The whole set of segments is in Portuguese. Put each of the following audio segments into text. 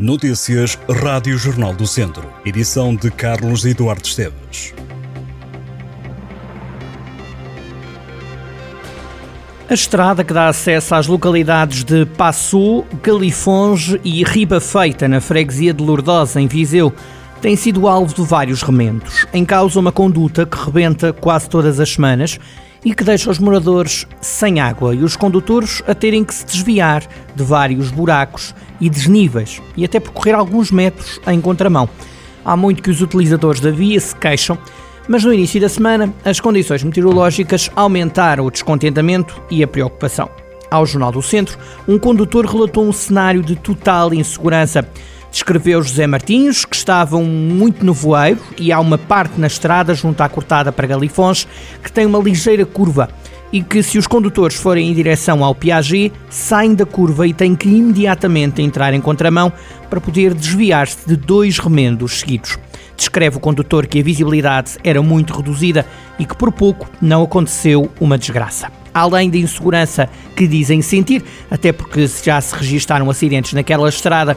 Notícias Rádio Jornal do Centro. Edição de Carlos Eduardo Esteves. A estrada que dá acesso às localidades de Passou, Galifonge e Riba Feita, na freguesia de Lourdosa, em Viseu, tem sido alvo de vários remendos. Em causa uma conduta que rebenta quase todas as semanas e que deixa os moradores sem água e os condutores a terem que se desviar de vários buracos e desníveis e até percorrer alguns metros em contramão. Há muito que os utilizadores da via se queixam mas no início da semana, as condições meteorológicas aumentaram o descontentamento e a preocupação. Ao Jornal do Centro, um condutor relatou um cenário de total insegurança. Descreveu José Martins que estavam muito no voeiro e há uma parte na estrada junto à cortada para Galifões que tem uma ligeira curva e que se os condutores forem em direção ao Piaget, saem da curva e têm que imediatamente entrar em contramão para poder desviar-se de dois remendos seguidos. Descreve o condutor que a visibilidade era muito reduzida e que por pouco não aconteceu uma desgraça. Além da insegurança que dizem sentir, até porque já se registaram acidentes naquela estrada,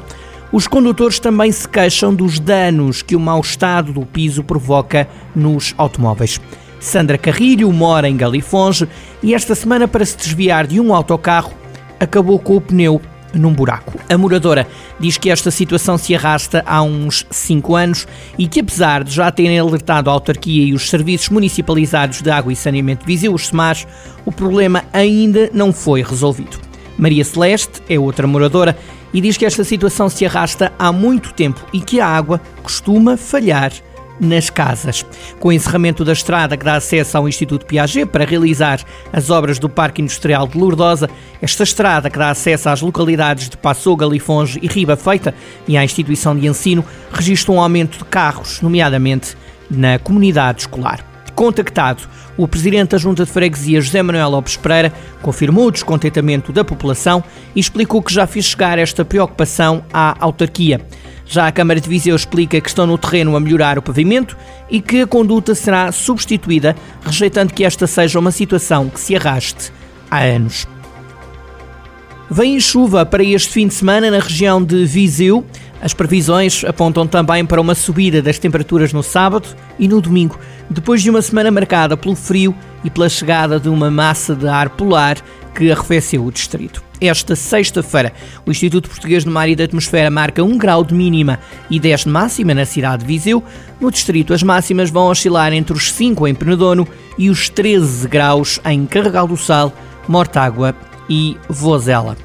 os condutores também se queixam dos danos que o mau estado do piso provoca nos automóveis. Sandra Carrilho mora em Galifonge e esta semana, para se desviar de um autocarro, acabou com o pneu num buraco. A moradora diz que esta situação se arrasta há uns 5 anos e que, apesar de já terem alertado a autarquia e os serviços municipalizados de água e saneamento de Viseu, os SEMAS, o problema ainda não foi resolvido. Maria Celeste é outra moradora e diz que esta situação se arrasta há muito tempo e que a água costuma falhar nas casas. Com o encerramento da estrada que dá acesso ao Instituto Piaget para realizar as obras do Parque Industrial de Lourdosa, esta estrada que dá acesso às localidades de Passou, Galifonge e Riba Feita e à instituição de ensino registra um aumento de carros, nomeadamente na comunidade escolar. Contactado, o presidente da Junta de Freguesia, José Manuel Lopes Pereira, confirmou o descontentamento da população e explicou que já fez chegar esta preocupação à autarquia. Já a Câmara de Viseu explica que estão no terreno a melhorar o pavimento e que a conduta será substituída, rejeitando que esta seja uma situação que se arraste há anos. Vem chuva para este fim de semana na região de Viseu. As previsões apontam também para uma subida das temperaturas no sábado e no domingo, depois de uma semana marcada pelo frio e pela chegada de uma massa de ar polar que arrefeceu o distrito. Esta sexta-feira, o Instituto Português do Mar e da Atmosfera marca 1 grau de mínima e 10 de máxima na cidade de Viseu. No distrito, as máximas vão oscilar entre os 5 em Penedono e os 13 graus em Carregal do Sal, Mortágua e Vozela.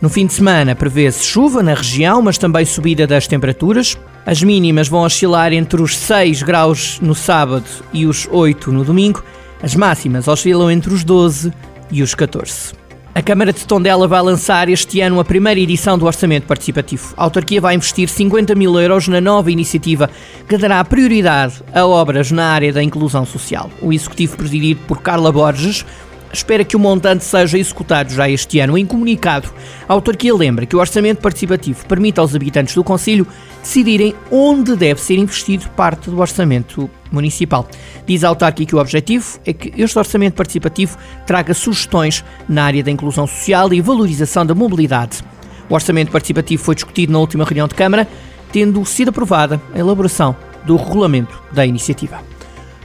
No fim de semana prevê-se chuva na região, mas também subida das temperaturas. As mínimas vão oscilar entre os 6 graus no sábado e os 8 no domingo. As máximas oscilam entre os 12 e os 14. A Câmara de Tondela vai lançar este ano a primeira edição do Orçamento Participativo. A autarquia vai investir 50 mil euros na nova iniciativa que dará prioridade a obras na área da inclusão social. O executivo presidido por Carla Borges espera que o montante seja executado já este ano. Em comunicado, a autarquia lembra que o orçamento participativo permite aos habitantes do Conselho decidirem onde deve ser investido parte do orçamento municipal. Diz a autarquia que o objetivo é que este orçamento participativo traga sugestões na área da inclusão social e valorização da mobilidade. O orçamento participativo foi discutido na última reunião de Câmara, tendo sido aprovada a elaboração do regulamento da iniciativa.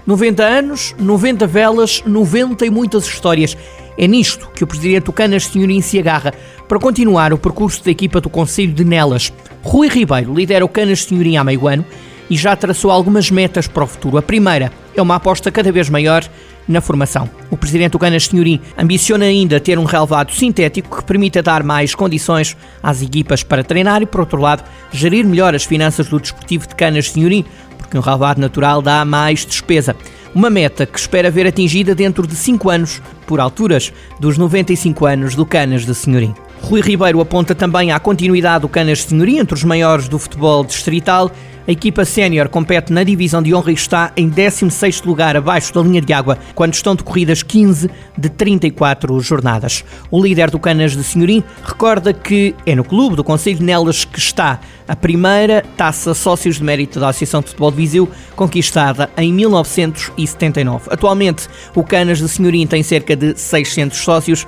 90 anos, 90 velas, 90 e muitas histórias. É nisto que o presidente Canas Senhorim se agarra para continuar o percurso da equipa do Conselho de Nelas. Rui Ribeiro lidera o Canas Senhorim há meio ano e já traçou algumas metas para o futuro. A primeira é uma aposta cada vez maior na formação. O presidente do Canas Senhorim ambiciona ainda ter um relevado sintético que permita dar mais condições às equipas para treinar e, por outro lado, gerir melhor as finanças do desportivo de Canas Senhorim, porque um relevado natural dá mais despesa. Uma meta que espera ver atingida dentro de 5 anos, por alturas dos 95 anos do Canas de Senhorim. Rui Ribeiro aponta também à continuidade do Canas de Senhoria entre os maiores do futebol distrital. A equipa sénior compete na divisão de honra e está em 16º lugar abaixo da linha de água, quando estão decorridas 15 de 34 jornadas. O líder do Canas de Senhorim recorda que é no clube do Conselho Nelas que está a primeira taça Sócios de Mérito da Associação de Futebol de Viseu, conquistada em 1979. Atualmente, o Canas de Senhorim tem cerca de 600 sócios,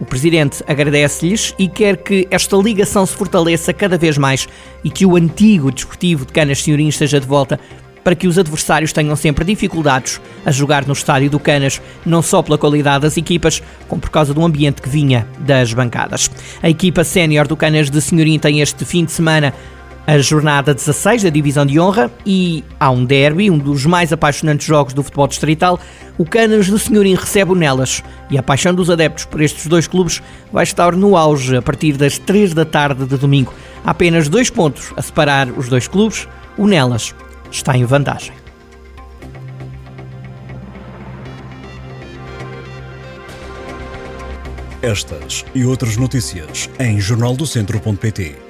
O presidente agradece-lhes e quer que esta ligação se fortaleça cada vez mais e que o antigo desportivo de Canas Senhorim esteja de volta para que os adversários tenham sempre dificuldades a jogar no estádio do Canas, não só pela qualidade das equipas, como por causa do ambiente que vinha das bancadas. A equipa sénior do Canas de Senhorim tem este fim de semana a jornada 16 da Divisão de Honra e há um derby, um dos mais apaixonantes jogos do futebol distrital. O Canas do Senhorim recebe o Nelas e a paixão dos adeptos por estes dois clubes vai estar no auge a partir das 3 da tarde de domingo. Há apenas dois pontos a separar os dois clubes. O Nelas está em vantagem. Estas e outras notícias em jornaldocentro.pt